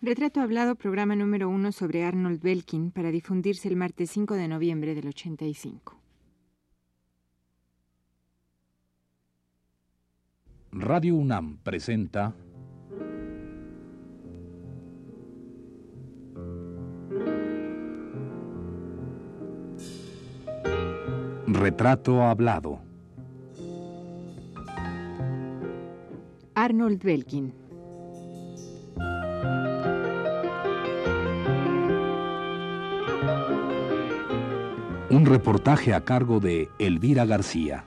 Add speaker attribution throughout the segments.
Speaker 1: Retrato Hablado, programa número uno sobre Arnold Belkin, para difundirse el martes 5 de noviembre del 85.
Speaker 2: Radio UNAM presenta Retrato Hablado.
Speaker 1: Arnold Belkin.
Speaker 2: Un reportaje a cargo de Elvira García.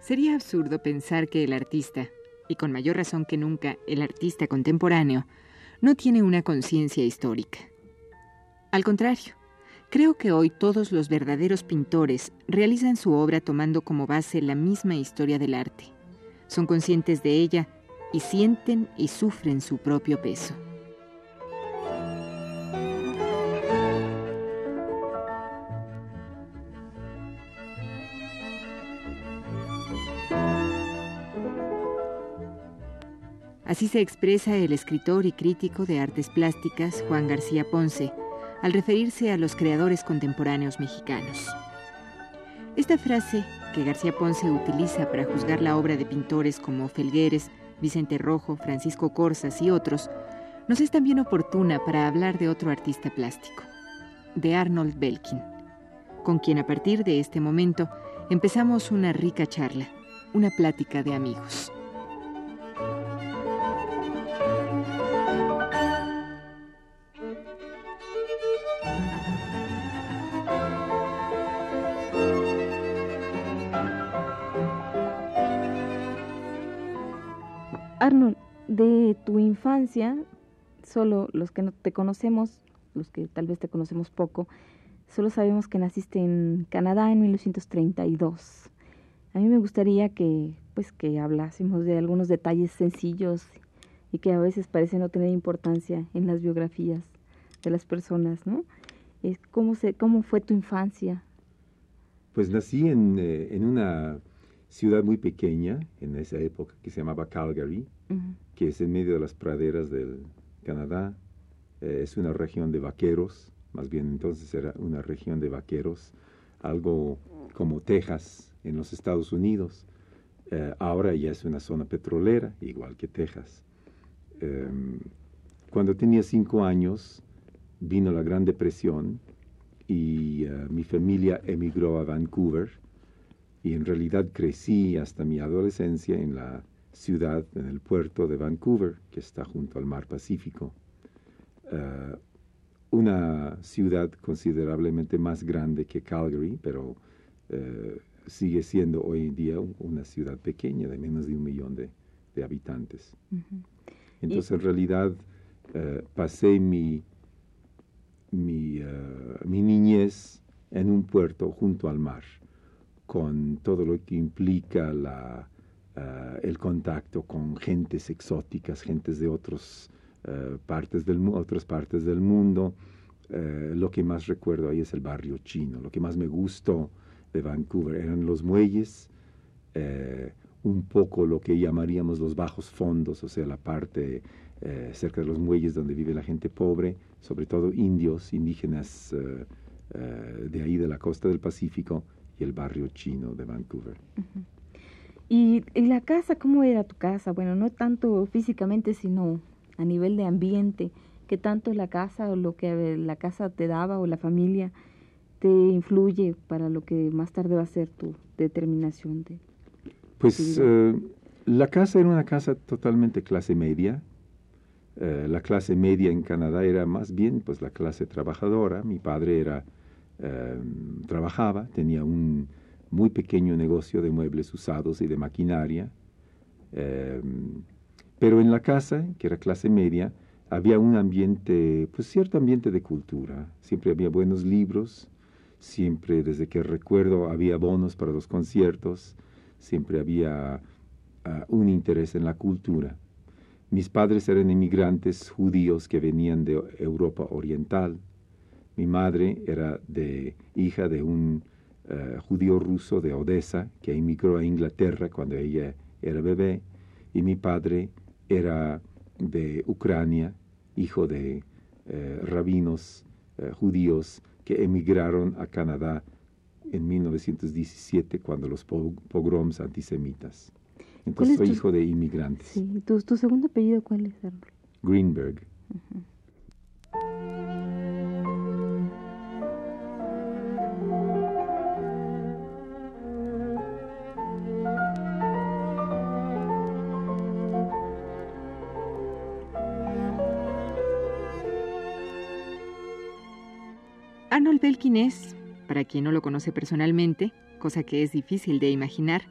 Speaker 1: Sería absurdo pensar que el artista, y con mayor razón que nunca el artista contemporáneo, no tiene una conciencia histórica. Al contrario, creo que hoy todos los verdaderos pintores realizan su obra tomando como base la misma historia del arte. Son conscientes de ella y sienten y sufren su propio peso. Así se expresa el escritor y crítico de artes plásticas Juan García Ponce al referirse a los creadores contemporáneos mexicanos. Esta frase, que García Ponce utiliza para juzgar la obra de pintores como Felgueres, Vicente Rojo, Francisco Corsas y otros, nos es también oportuna para hablar de otro artista plástico, de Arnold Belkin, con quien a partir de este momento empezamos una rica charla, una plática de amigos.
Speaker 3: De tu infancia, solo los que no te conocemos, los que tal vez te conocemos poco, solo sabemos que naciste en Canadá en 1932. A mí me gustaría que, pues, que hablásemos de algunos detalles sencillos y que a veces parecen no tener importancia en las biografías de las personas, ¿no? ¿Cómo, se, cómo fue tu infancia?
Speaker 4: Pues nací en, eh, en una ciudad muy pequeña en esa época que se llamaba Calgary, que es en medio de las praderas del Canadá. Eh, es una región de vaqueros, más bien entonces era una región de vaqueros, algo como Texas en los Estados Unidos. Eh, ahora ya es una zona petrolera, igual que Texas. Em, cuando tenía cinco años vino la Gran Depresión y eh, mi familia emigró a Vancouver y en realidad crecí hasta mi adolescencia en la ciudad, en el puerto de Vancouver, que está junto al mar Pacífico. Eh, una ciudad considerablemente más grande que Calgary, pero eh, sigue siendo hoy en día una ciudad pequeña de menos de un millón de, habitantes. Entonces, en realidad, eh, pasé mi, mi, mi niñez en un puerto junto al mar con todo lo que implica la, eh, el contacto con gentes exóticas, gentes de otros, eh, partes del, otras partes del mundo. Eh, lo que más recuerdo ahí es el barrio chino. Lo que más me gustó de Vancouver eran los muelles, un poco lo que llamaríamos los bajos fondos, o sea, la parte cerca de los muelles donde vive la gente pobre, sobre todo indios, indígenas de ahí de la costa del Pacífico, el barrio chino de Vancouver.
Speaker 3: ¿Y, la casa, cómo era tu casa? Bueno, no tanto físicamente, sino a nivel de ambiente. ¿Qué tanto la casa o lo que la casa te daba o la familia te influye para lo que más tarde va a ser tu determinación de...
Speaker 4: Pues eh, la casa era una casa totalmente clase media. Eh, la clase media en Canadá era más bien pues la clase trabajadora. Mi padre era Em, trabajaba, tenía un muy pequeño negocio de muebles usados y de maquinaria, em, pero en la casa, que era clase media, había un ambiente, pues cierto ambiente de cultura, siempre había buenos libros, siempre desde que recuerdo había bonos para los conciertos, siempre había ah, un interés en la cultura. Mis padres eran inmigrantes judíos que venían de Europa Oriental. Mi madre era de, hija de un eh, judío ruso de Odessa que emigró a Inglaterra cuando ella era bebé. Y mi padre era de Ucrania, hijo de eh, rabinos eh, judíos que emigraron a Canadá en 1917 cuando los pogroms antisemitas. Entonces soy hijo de inmigrantes.
Speaker 3: Sí. ¿Tu, ¿Tu, segundo apellido cuál es?
Speaker 4: Greenberg.
Speaker 1: Belkin es, para quien no lo conoce personalmente, cosa que es difícil de imaginar,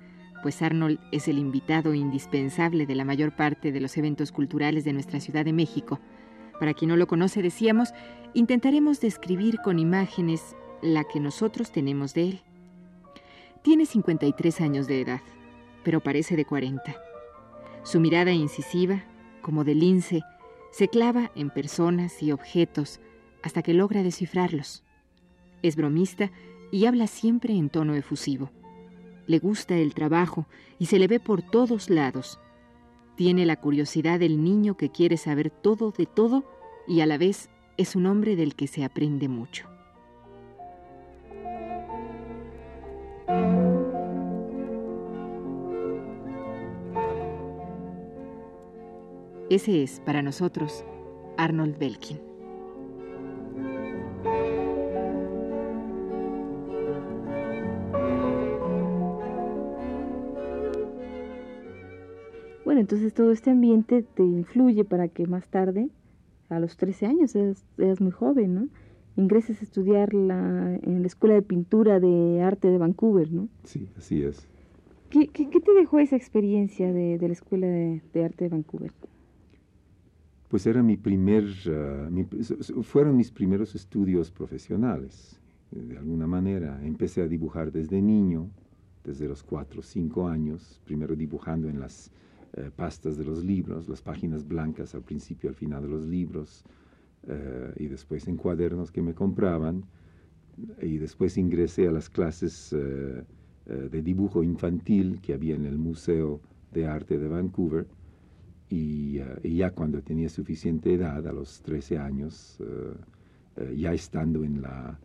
Speaker 1: pues Arnold es el invitado indispensable de la mayor parte de los eventos culturales de nuestra Ciudad de México. Para quien no lo conoce, decíamos, intentaremos describir con imágenes la que nosotros tenemos de él. Tiene 53 años de edad, pero parece de 40. Su mirada incisiva, como de lince, se clava en personas y objetos hasta que logra descifrarlos. Es bromista y habla siempre en tono efusivo. Le gusta el trabajo y se le ve por todos lados. Tiene la curiosidad del niño que quiere saber todo de todo y a la vez es un hombre del que se aprende mucho. Ese es, para nosotros, Arnold Belkin.
Speaker 3: Entonces todo este ambiente te influye para que más tarde, a los 13 años, eras, muy joven, ¿no? Ingreses a estudiar la, en la Escuela de Pintura de Arte de Vancouver, ¿no?
Speaker 4: Sí, así es.
Speaker 3: ¿Qué, qué, te dejó esa experiencia de, de la Escuela de, Arte de Vancouver?
Speaker 4: Pues era mi primer, ah, fueron mis primeros estudios profesionales, de alguna manera. Empecé a dibujar desde niño, desde los cuatro o cinco años, primero dibujando en las eh, pastas de los libros, las páginas blancas al principio, al final de los libros, eh, y después en cuadernos que me compraban, y después ingresé a las clases eh, de dibujo infantil que había en el Museo de Arte de Vancouver, y, ya cuando tenía suficiente edad, a los 13 años, ya estando en la,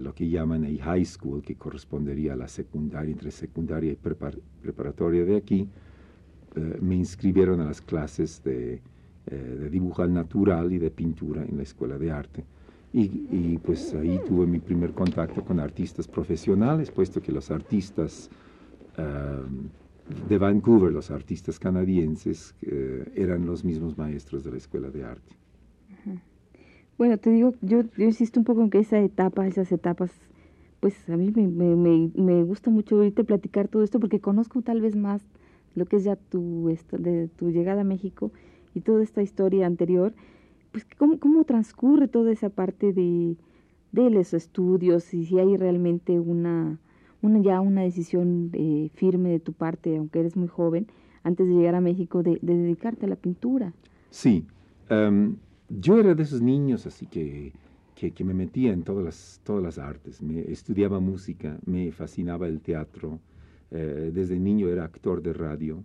Speaker 4: lo que llaman el high school, que correspondería a la secundaria, entre secundaria y preparatoria de aquí, eh, me inscribieron a las clases de, eh, de, dibujo al natural y de pintura en la escuela de arte. Y, pues ahí tuve mi primer contacto con artistas profesionales, puesto que los artistas eh, de Vancouver, los artistas canadienses, eran los mismos maestros de la escuela de arte.
Speaker 3: Bueno, te digo, yo, yo insisto un poco en que esa etapa, esas etapas, pues a mí me, me, me gusta mucho ahorita platicar todo esto porque conozco tal vez más lo que es ya tu, de tu llegada a México y toda esta historia anterior, pues cómo, cómo transcurre toda esa parte de, de los estudios y si hay realmente una, una ya una decisión eh, firme de tu parte, aunque eres muy joven, antes de llegar a México, de, dedicarte a la pintura.
Speaker 4: Sí, em, yo era de esos niños así que, que, que, me metía en todas las, todas las artes, me estudiaba música, me fascinaba el teatro, eh, desde niño era actor de radio,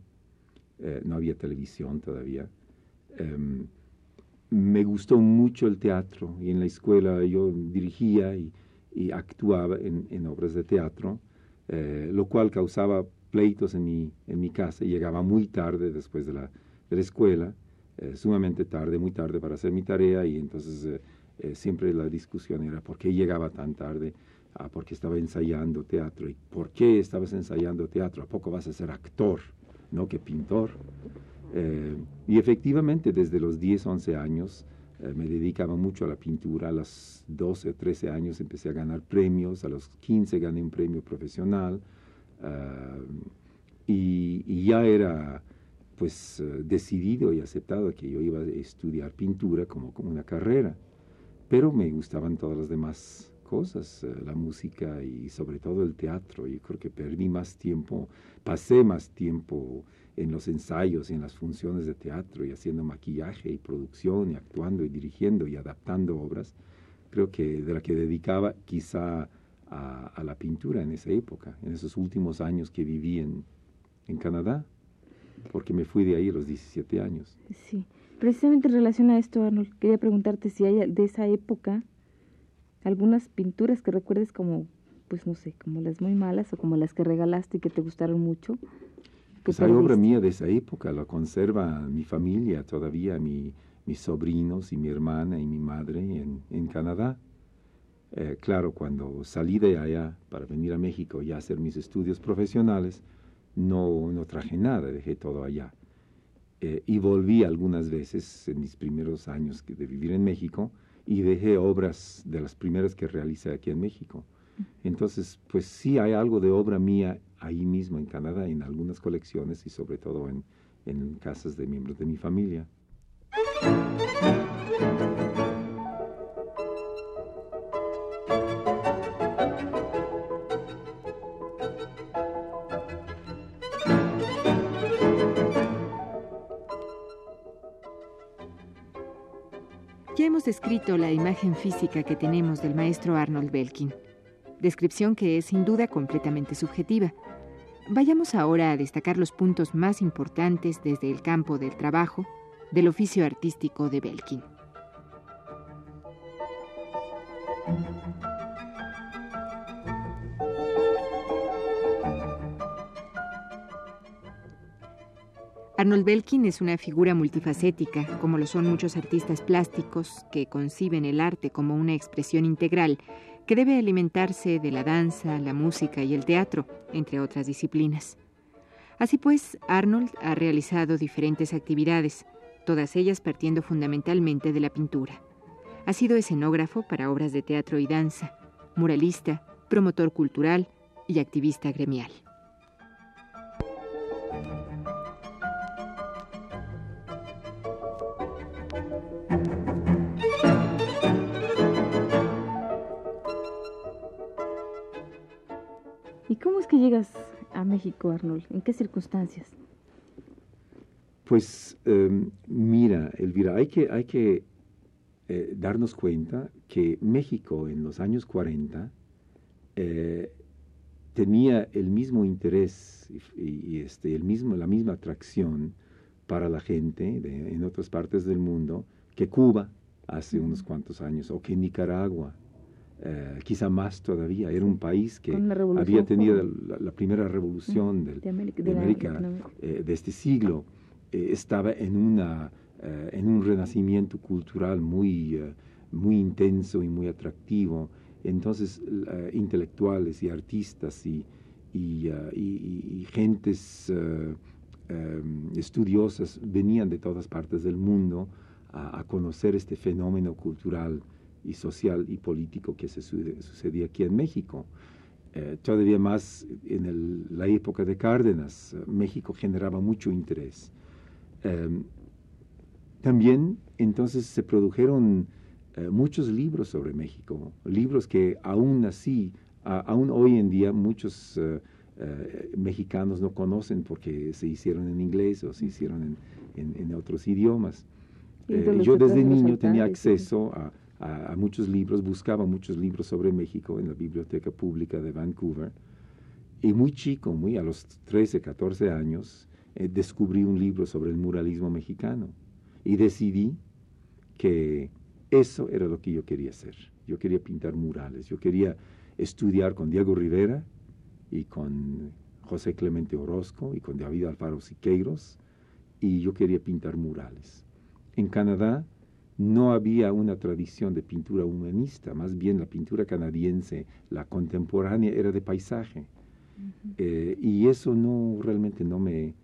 Speaker 4: eh, no había televisión todavía. Em, me gustó mucho el teatro y en la escuela yo dirigía y, actuaba en, obras de teatro, eh, lo cual causaba pleitos en mi, en mi casa. Llegaba muy tarde después de la, de la escuela, sumamente tarde, muy tarde para hacer mi tarea y entonces siempre la discusión era por qué llegaba tan tarde Ah, porque estaba ensayando teatro. ¿Y por qué estabas ensayando teatro? ¿A poco vas a ser actor, no que pintor? Eh, y efectivamente, desde los 10, 11 años eh, me dedicaba mucho a la pintura. A los 12 o 13 años empecé a ganar premios. A los 15 gané un premio profesional. Ah, y, ya era pues eh, decidido y aceptado que yo iba a estudiar pintura como, como una carrera. Pero me gustaban todas las demás cosas, eh, la música y sobre todo el teatro. Yo creo que perdí más tiempo, pasé más tiempo en los ensayos, en las funciones de teatro y haciendo maquillaje y producción y actuando y dirigiendo y adaptando obras, creo que de la que dedicaba quizá a, la pintura en esa época, en esos últimos años que viví en, en Canadá, porque me fui de ahí a los 17 años.
Speaker 3: Sí, precisamente en relación a esto, Arnold, quería preguntarte si hay de esa época algunas pinturas que recuerdes como, pues no sé, como las muy malas o como las que regalaste y que te gustaron mucho.
Speaker 4: Pues hay obra mía de esa época, la conserva mi familia todavía, mi, mis sobrinos y mi hermana y mi madre en, en Canadá. Eh, claro, cuando salí de allá para venir a México y hacer mis estudios profesionales, no, no traje nada, dejé todo allá. Eh, y volví algunas veces en mis primeros años de vivir en México y dejé obras de las primeras que realicé aquí en México. Entonces, pues sí hay algo de obra mía ahí mismo en Canadá, en algunas colecciones y sobre todo en, en casas de miembros de mi familia.
Speaker 1: Ya hemos descrito la imagen física que tenemos del maestro Arnold Belkin descripción que es sin duda completamente subjetiva. Vayamos ahora a destacar los puntos más importantes desde el campo del trabajo del oficio artístico de Belkin. Arnold Belkin es una figura multifacética, como lo son muchos artistas plásticos que conciben el arte como una expresión integral que debe alimentarse de la danza, la música y el teatro, entre otras disciplinas. Así pues, Arnold ha realizado diferentes actividades, todas ellas partiendo fundamentalmente de la pintura. Ha sido escenógrafo para obras de teatro y danza, muralista, promotor cultural y activista gremial.
Speaker 3: Cómo es que llegas a México, Arnold? ¿En qué circunstancias?
Speaker 4: Pues em, mira, Elvira, hay que, hay que eh, darnos cuenta que México en los años 40 eh, tenía el mismo interés y, este, el mismo, la misma atracción para la gente en otras partes del mundo que Cuba hace unos cuantos años o que Nicaragua eh, quizá más todavía. Era un país que había tenido la, primera revolución de América, eh, de, este siglo. Eh, estaba en, una, en un renacimiento cultural muy, muy intenso y muy atractivo. Entonces, intelectuales y artistas y, y, gentes estudiosas venían de todas partes del mundo a conocer este fenómeno cultural y social y político que se sucedía aquí en México. Eh, todavía más en la época de Cárdenas, eh, México generaba mucho interés. Em, también entonces se produjeron eh, muchos libros sobre México, libros que aún así, aún hoy en día muchos mexicanos no conocen porque se hicieron en inglés o se hicieron en, en otros idiomas. yo desde niño tenía acceso a a, muchos libros, buscaba muchos libros sobre México en la Biblioteca Pública de Vancouver. Y muy chico, muy a los 13, 14 años, eh, descubrí un libro sobre el muralismo mexicano y decidí que eso era lo que yo quería hacer. Yo quería pintar murales, yo quería estudiar con Diego Rivera y con José Clemente Orozco y con David Alfaro Siqueiros y yo quería pintar murales. En Canadá no había una tradición de pintura humanista, más bien la pintura canadiense, la contemporánea, era de paisaje. Eh, y eso no realmente no me,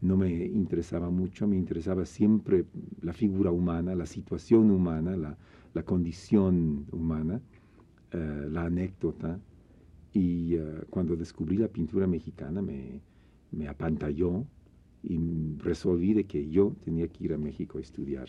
Speaker 4: no me interesaba mucho, me interesaba siempre la figura humana, la situación humana, la, la condición humana, eh, la anécdota. Y eh, cuando descubrí la pintura mexicana me, me apantalló y resolví de que yo tenía que ir a México a estudiar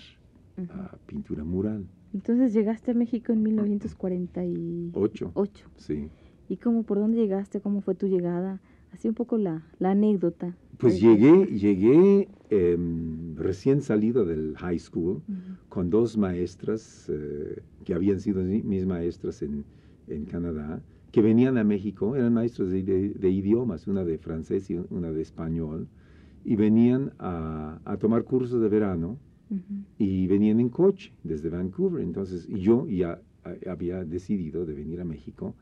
Speaker 4: pintura mural.
Speaker 3: Entonces llegaste a México en 1948.
Speaker 4: Ocho. Sí.
Speaker 3: ¿Y cómo, por dónde llegaste? ¿Cómo fue tu llegada? Así un poco la, la anécdota.
Speaker 4: Pues llegué, llegué em, recién salido del high school con dos maestras eh, que habían sido mis maestras en, en, Canadá, que venían a México, eran maestros de, de, idiomas, una de francés y una de español, y venían a, a tomar cursos de verano y venían en coche desde Vancouver. Entonces, yo ya había decidido de venir a México.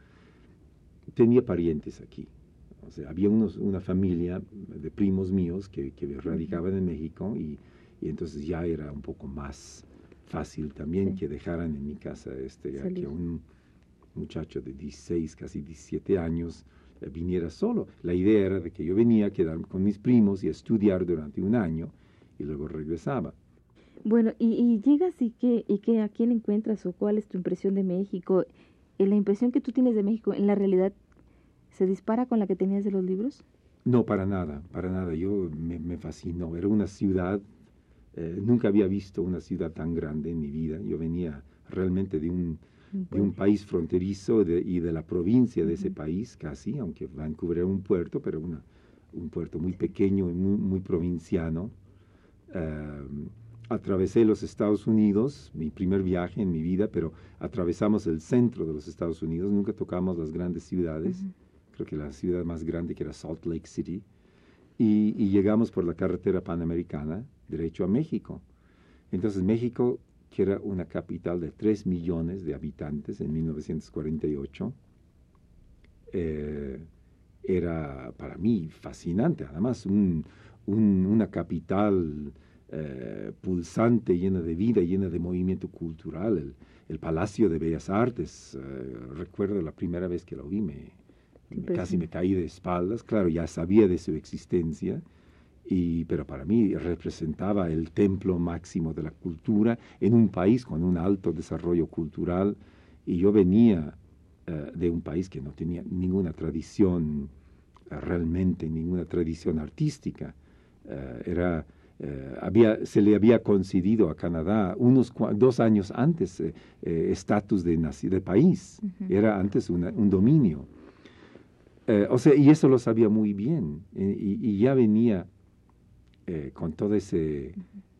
Speaker 4: Tenía parientes aquí. O sea, había unos, una familia de primos míos que, que radicaban en México y, y, entonces ya era un poco más fácil también que dejaran en mi casa este, que un muchacho de 16, casi 17 años eh, viniera solo. La idea era de que yo venía a quedarme con mis primos y a estudiar durante un año y luego regresaba.
Speaker 3: Bueno, y, llegas y qué, y qué, a quién encuentras o cuál es tu impresión de México. Eh, ¿La impresión que tú tienes de México en la realidad se dispara con la que tenías de los libros?
Speaker 4: No, para nada, para nada. Yo me, me fascinó. Era una ciudad, eh, nunca había visto una ciudad tan grande en mi vida. Yo venía realmente de un, de un país fronterizo y de la provincia de ese país casi, aunque Vancouver era un puerto, pero una, un puerto muy pequeño y muy, muy provinciano. Eh, atravesé los Estados Unidos, mi primer viaje en mi vida, pero atravesamos el centro de los Estados Unidos, nunca tocamos las grandes ciudades, creo que la ciudad más grande que era Salt Lake City, y, llegamos por la carretera panamericana derecho a México. Entonces México, que era una capital de 3 millones de habitantes en 1948, eh, era para mí fascinante, además una capital eh, pulsante, llena de vida, llena de movimiento cultural. El, Palacio de Bellas Artes, eh, recuerdo la primera vez que lo vi, me, casi me caí de espaldas. Claro, ya sabía de su existencia, y, pero para mí representaba el templo máximo de la cultura en un país con un alto desarrollo cultural. Y yo venía eh, de un país que no tenía ninguna tradición, realmente ninguna tradición artística. era eh, había, se le había concedido a Canadá unos dos años antes eh, eh, estatus de, de, país, era antes un dominio. o sea, y eso lo sabía muy bien, y, ya venía con todo ese,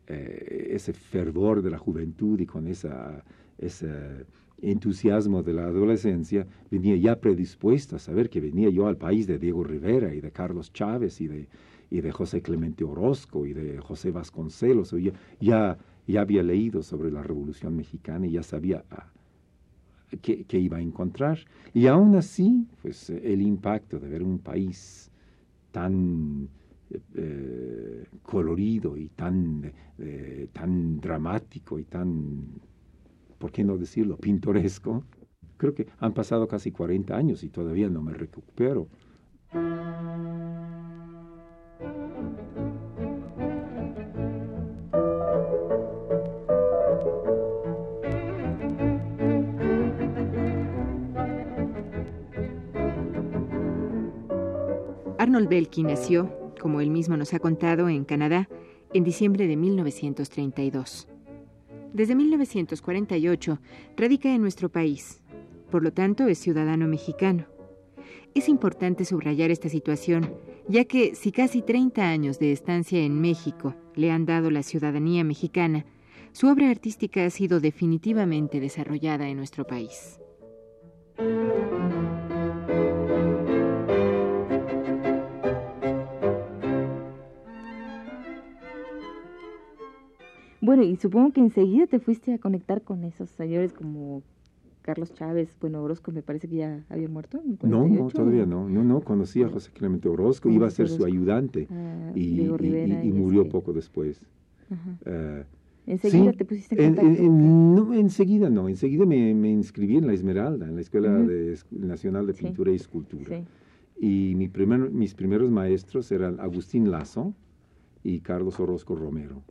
Speaker 4: ese fervor de la juventud y con esa, ese entusiasmo de la adolescencia, venía ya predispuesto a saber que venía yo al país de Diego Rivera y de Carlos Chávez y de y de José Clemente Orozco y de José Vasconcelos. Ya, ya, había leído sobre la Revolución Mexicana y ya sabía ah, qué, iba a encontrar. Y aún así, pues el impacto de ver un país tan eh, colorido y tan, eh, tan dramático y tan, ¿por qué no decirlo?, pintoresco. Creo que han pasado casi 40 años y todavía no me recupero.
Speaker 1: Arnold Belkin nació, como él mismo nos ha contado, en Canadá en diciembre de 1932. Desde 1948 radica en nuestro país, por lo tanto es ciudadano mexicano. Es importante subrayar esta situación, ya que si casi 30 años de estancia en México le han dado la ciudadanía mexicana, su obra artística ha sido definitivamente desarrollada en nuestro país.
Speaker 3: Bueno, y supongo que enseguida te fuiste a conectar con esos señores como Carlos Chávez, bueno, Orozco me parece que ya había muerto.
Speaker 4: no, no, todavía no. No, no, conocí a José Clemente Orozco, iba a ser su ayudante ah, y, murió poco después.
Speaker 3: Uh, ¿Enseguida te pusiste en
Speaker 4: contacto? no, enseguida no. Enseguida me, me, inscribí en la Esmeralda, en la Escuela de, Nacional de Pintura y Escultura. Y mi primer, mis primeros maestros eran Agustín Lazo y Carlos Orozco Romero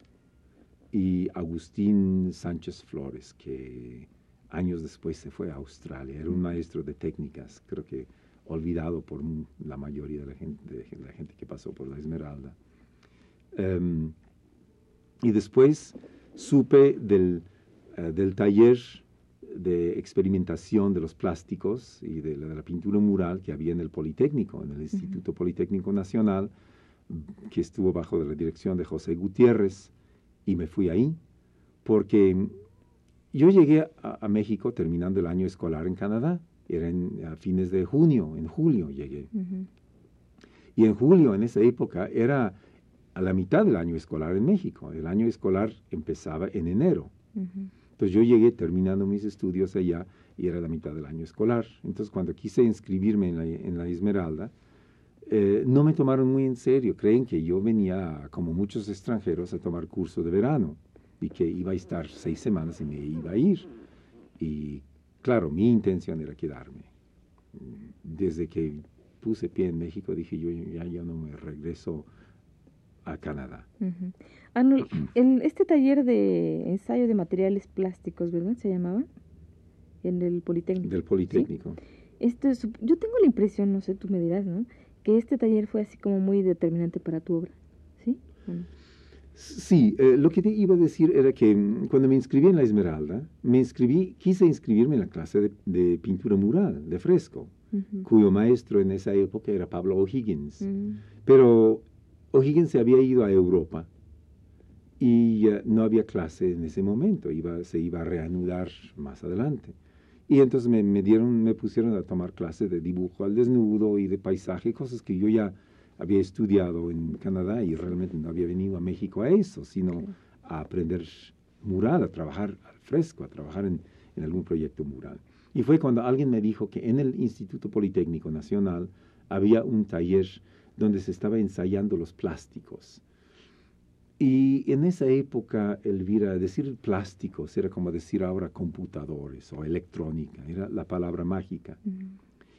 Speaker 4: y Agustín Sánchez Flores, que años después se fue a Australia. Era un maestro de técnicas, creo que olvidado por la mayoría de la gente, de la gente que pasó por la Esmeralda. Em, y después supe del, eh, del taller de experimentación de los plásticos y de la, pintura mural que había en el Politécnico, en el Instituto Politécnico Nacional, que estuvo bajo la dirección de José Gutiérrez, y me fui ahí, porque yo llegué a, México terminando el año escolar en Canadá, era a fines de junio, en julio llegué. Y en julio, en esa época, era a la mitad del año escolar en México. El año escolar empezaba en enero. Entonces yo llegué terminando mis estudios allá y era la mitad del año escolar. Entonces cuando quise inscribirme en la, Esmeralda, eh, no me tomaron muy en serio. Creen que yo venía, como muchos extranjeros, a tomar curso de verano y que iba a estar seis semanas y me iba a ir. Y claro, mi intención era quedarme. Desde que puse pie en México dije yo ya, ya no me regreso a Canadá.
Speaker 3: este taller de ensayo de materiales plásticos, ¿verdad? ¿Se llamaba? En el Politécnico.
Speaker 4: Del Politécnico.
Speaker 3: Este, yo tengo la impresión, no sé, tú me dirás, ¿no? Que este taller fue así como muy determinante para tu obra, ¿sí?
Speaker 4: Sí, eh, lo que te iba a decir era que mm, cuando me inscribí en la Esmeralda, me inscribí, quise inscribirme en la clase de, pintura mural, de fresco, cuyo maestro en esa época era Pablo O'Higgins. Pero O'Higgins se había ido a Europa y no había clase en ese momento, iba, se iba a reanudar más adelante. Y entonces me, me, dieron, me pusieron a tomar clases de dibujo al desnudo y de paisaje, cosas que yo ya había estudiado en Canadá y realmente no había venido a México a eso, sino a aprender mural, a trabajar al fresco, a trabajar en, en algún proyecto mural. Y fue cuando alguien me dijo que en el Instituto Politécnico Nacional había un taller donde se estaba ensayando los plásticos. Y en esa época, Elvira, decir plásticos era como decir ahora computadores o electrónica, era la palabra mágica.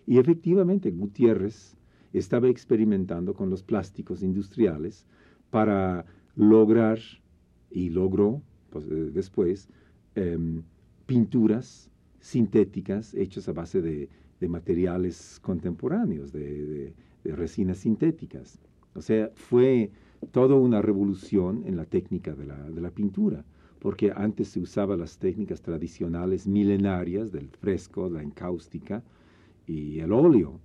Speaker 4: Y efectivamente, Gutiérrez estaba experimentando con los plásticos industriales para lograr, y logró pues, eh, después, em, pinturas sintéticas hechas a base de, materiales contemporáneos, de, de resinas sintéticas. O sea, fue toda una revolución en la técnica de la, de la pintura, porque antes se usaban las técnicas tradicionales milenarias del fresco, la encáustica y el óleo.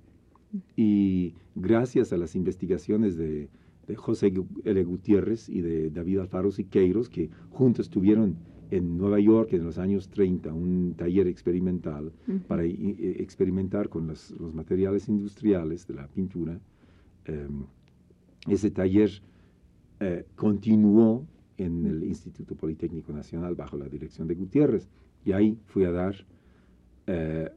Speaker 4: Y gracias a las investigaciones de, de José L. Gutiérrez y de David Alfaro Siqueiros, que juntos tuvieron en Nueva York en los años 30 un taller experimental para experimentar con los, materiales industriales de la pintura. Em, ese taller eh, continuó en el Instituto Politécnico Nacional bajo la dirección de Gutiérrez y ahí fui a dar eh,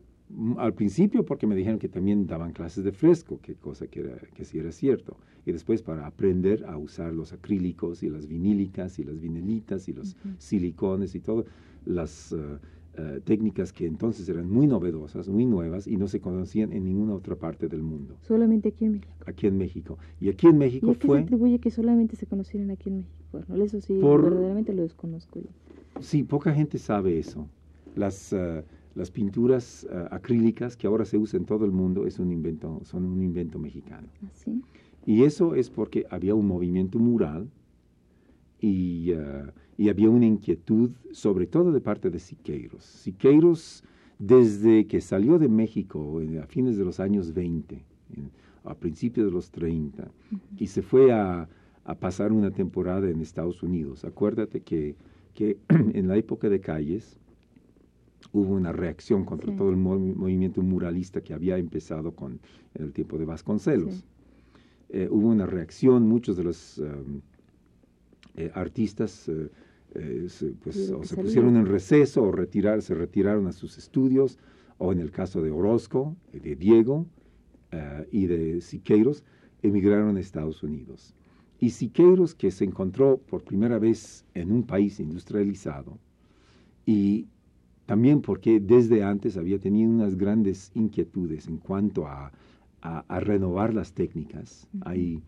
Speaker 4: al principio porque me dijeron que también daban clases de fresco, que cosa que, era, que sí era cierto. Y después para aprender a usar los acrílicos y las vinílicas y las vinilitas y los silicones y todas las eh, eh, técnicas que entonces eran muy novedosas, muy nuevas y no se conocían en ninguna otra parte del mundo.
Speaker 3: Solamente aquí en México.
Speaker 4: Aquí en México. Y aquí en México
Speaker 3: ¿Y
Speaker 4: fue...
Speaker 3: se atribuye que solamente se conocieran aquí en México? Bueno, eso sí, verdaderamente lo desconozco yo.
Speaker 4: Sí, poca gente sabe eso. Las... Las pinturas eh, acrílicas que ahora se usan en todo el mundo es un invento, son un invento mexicano.
Speaker 3: ¿Ah,
Speaker 4: y eso es porque había un movimiento mural y, eh, y, había una inquietud, sobre todo de parte de Siqueiros. Siqueiros, desde que salió de México a fines de los años 20, a principios de los 30, y se fue a, a, pasar una temporada en Estados Unidos. Acuérdate que, que en la época de Calles, hubo una reacción contra todo el movimiento muralista que había empezado con el tiempo de Vasconcelos. Eh, hubo una reacción, muchos de los um, eh, artistas eh, se, pues, o se pusieron en receso o retirar, se retiraron a sus estudios, o en el caso de Orozco, de Diego y de Siqueiros, emigraron a Estados Unidos. Y Siqueiros, que se encontró por primera vez en un país industrializado, y también porque desde antes había tenido unas grandes inquietudes en cuanto a, a, renovar las técnicas. Hay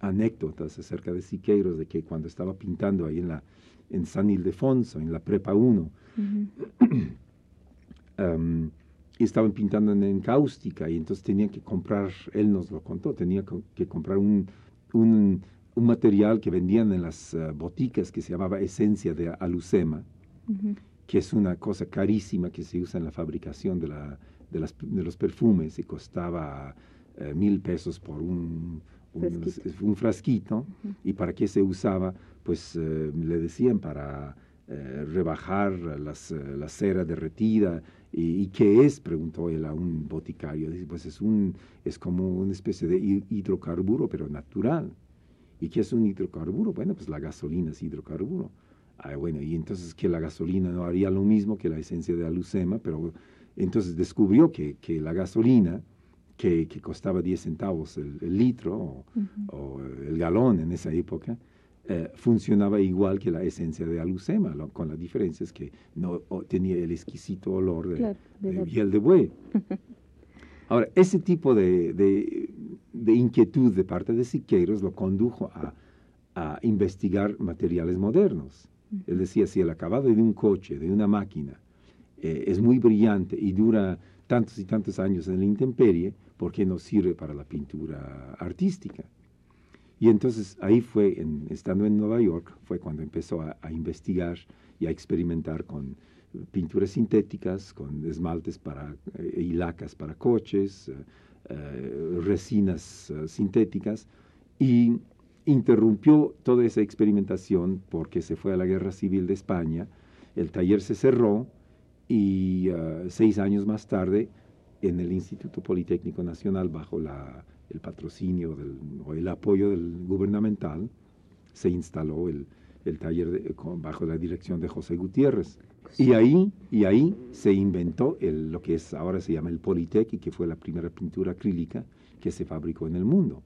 Speaker 4: anécdotas acerca de Siqueiros, de que cuando estaba pintando ahí en, la, en San Ildefonso, en la Prepa 1, um, estaban pintando en encáustica y entonces tenían que comprar, él nos lo contó, tenía que comprar un, un, un material que vendían en las uh, boticas que se llamaba esencia de alucema que es una cosa carísima que se usa en la fabricación de, la, de, las, de los perfumes y costaba eh, mil pesos por un, un frasquito, y para qué se usaba, pues eh, le decían para eh, rebajar las, la cera derretida. ¿Y, qué es? preguntó él a un boticario. Dice, pues es, un, es como una especie de hidrocarburo, pero natural. ¿Y qué es un hidrocarburo? Bueno, pues la gasolina es hidrocarburo. Ah, bueno, y entonces que la gasolina no haría lo mismo que la esencia de alucema, pero entonces descubrió que, que la gasolina, que, que, costaba 10 centavos el, litro o, el galón en esa época, eh, funcionaba igual que la esencia de alucema, con la diferencia es que no tenía el exquisito olor de, piel de buey. Ahora, ese tipo de, de, de, inquietud de parte de Siqueiros lo condujo a, a investigar materiales modernos. Él decía, si el acabado de un coche, de una máquina, eh, es muy brillante y dura tantos y tantos años en la intemperie, ¿por qué no sirve para la pintura artística? Y entonces ahí fue, estando en Nueva York, fue cuando empezó a, investigar y a experimentar con pinturas sintéticas, con esmaltes para, eh, y lacas para coches, eh, resinas sintéticas, y interrumpió toda esa experimentación porque se fue a la guerra civil de España, el taller se cerró y uh, seis años más tarde en el Instituto Politécnico Nacional bajo la, el patrocinio del, o el apoyo del gubernamental se instaló el, el taller bajo la dirección de José Gutiérrez. Y ahí, y ahí se inventó el, lo que es, ahora se llama el Politec y que fue la primera pintura acrílica que se fabricó en el mundo.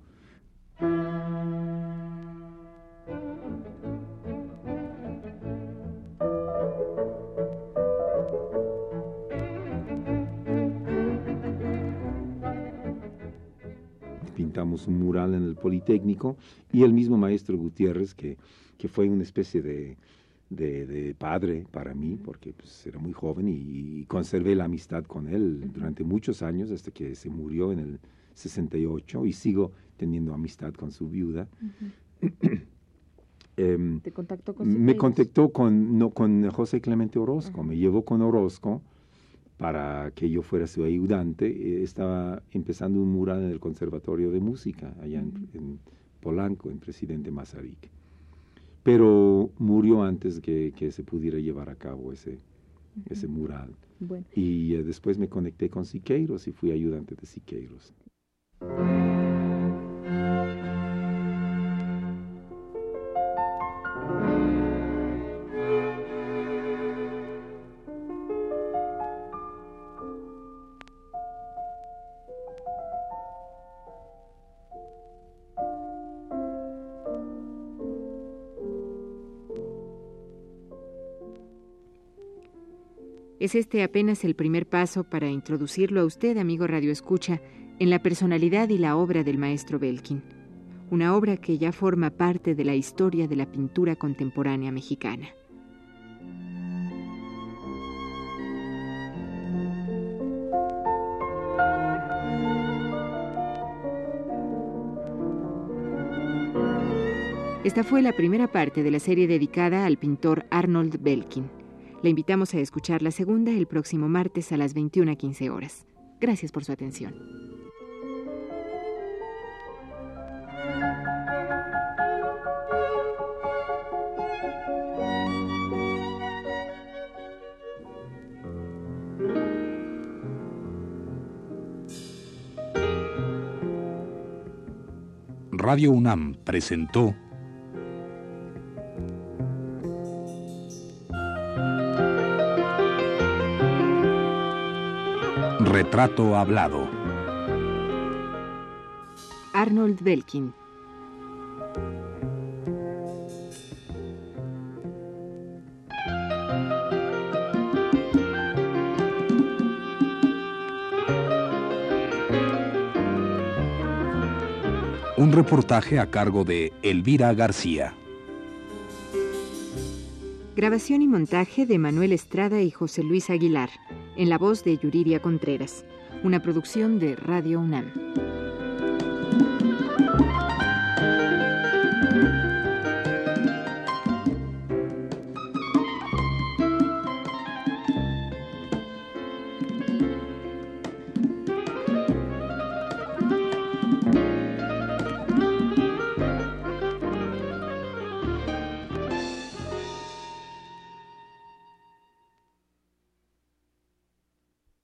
Speaker 4: Pintamos un mural en el Politécnico y el mismo maestro Gutiérrez, que, que fue una especie de, de, padre para mí, porque pues, era muy joven y, conservé la amistad con él durante muchos años hasta que se murió en el 68 y sigo teniendo amistad con su viuda.
Speaker 3: Em, ¿Te contactó con
Speaker 4: Me contactó con, no, con José Clemente Orozco, me llevó con Orozco para que yo fuera su ayudante. Eh, estaba empezando un mural en el Conservatorio de Música, allá en, Polanco, en Presidente Mazarik. Pero murió antes que, que se pudiera llevar a cabo ese, ese mural. Y eh, después me conecté con Siqueiros y fui ayudante de Siqueiros.
Speaker 1: Es este apenas el primer paso para introducirlo a usted, amigo Radio Escucha, en la personalidad y la obra del maestro Belkin, una obra que ya forma parte de la historia de la pintura contemporánea mexicana. Esta fue la primera parte de la serie dedicada al pintor Arnold Belkin. Le invitamos a escuchar la segunda el próximo martes a las 21.15 horas. Gracias por su atención.
Speaker 2: Radio UNAM presentó Retrato hablado.
Speaker 1: Arnold Belkin.
Speaker 2: Un reportaje a cargo de Elvira García.
Speaker 1: Grabación y montaje de Manuel Estrada y José Luis Aguilar, en la voz de Yuridia Contreras, una producción de Radio UNAM.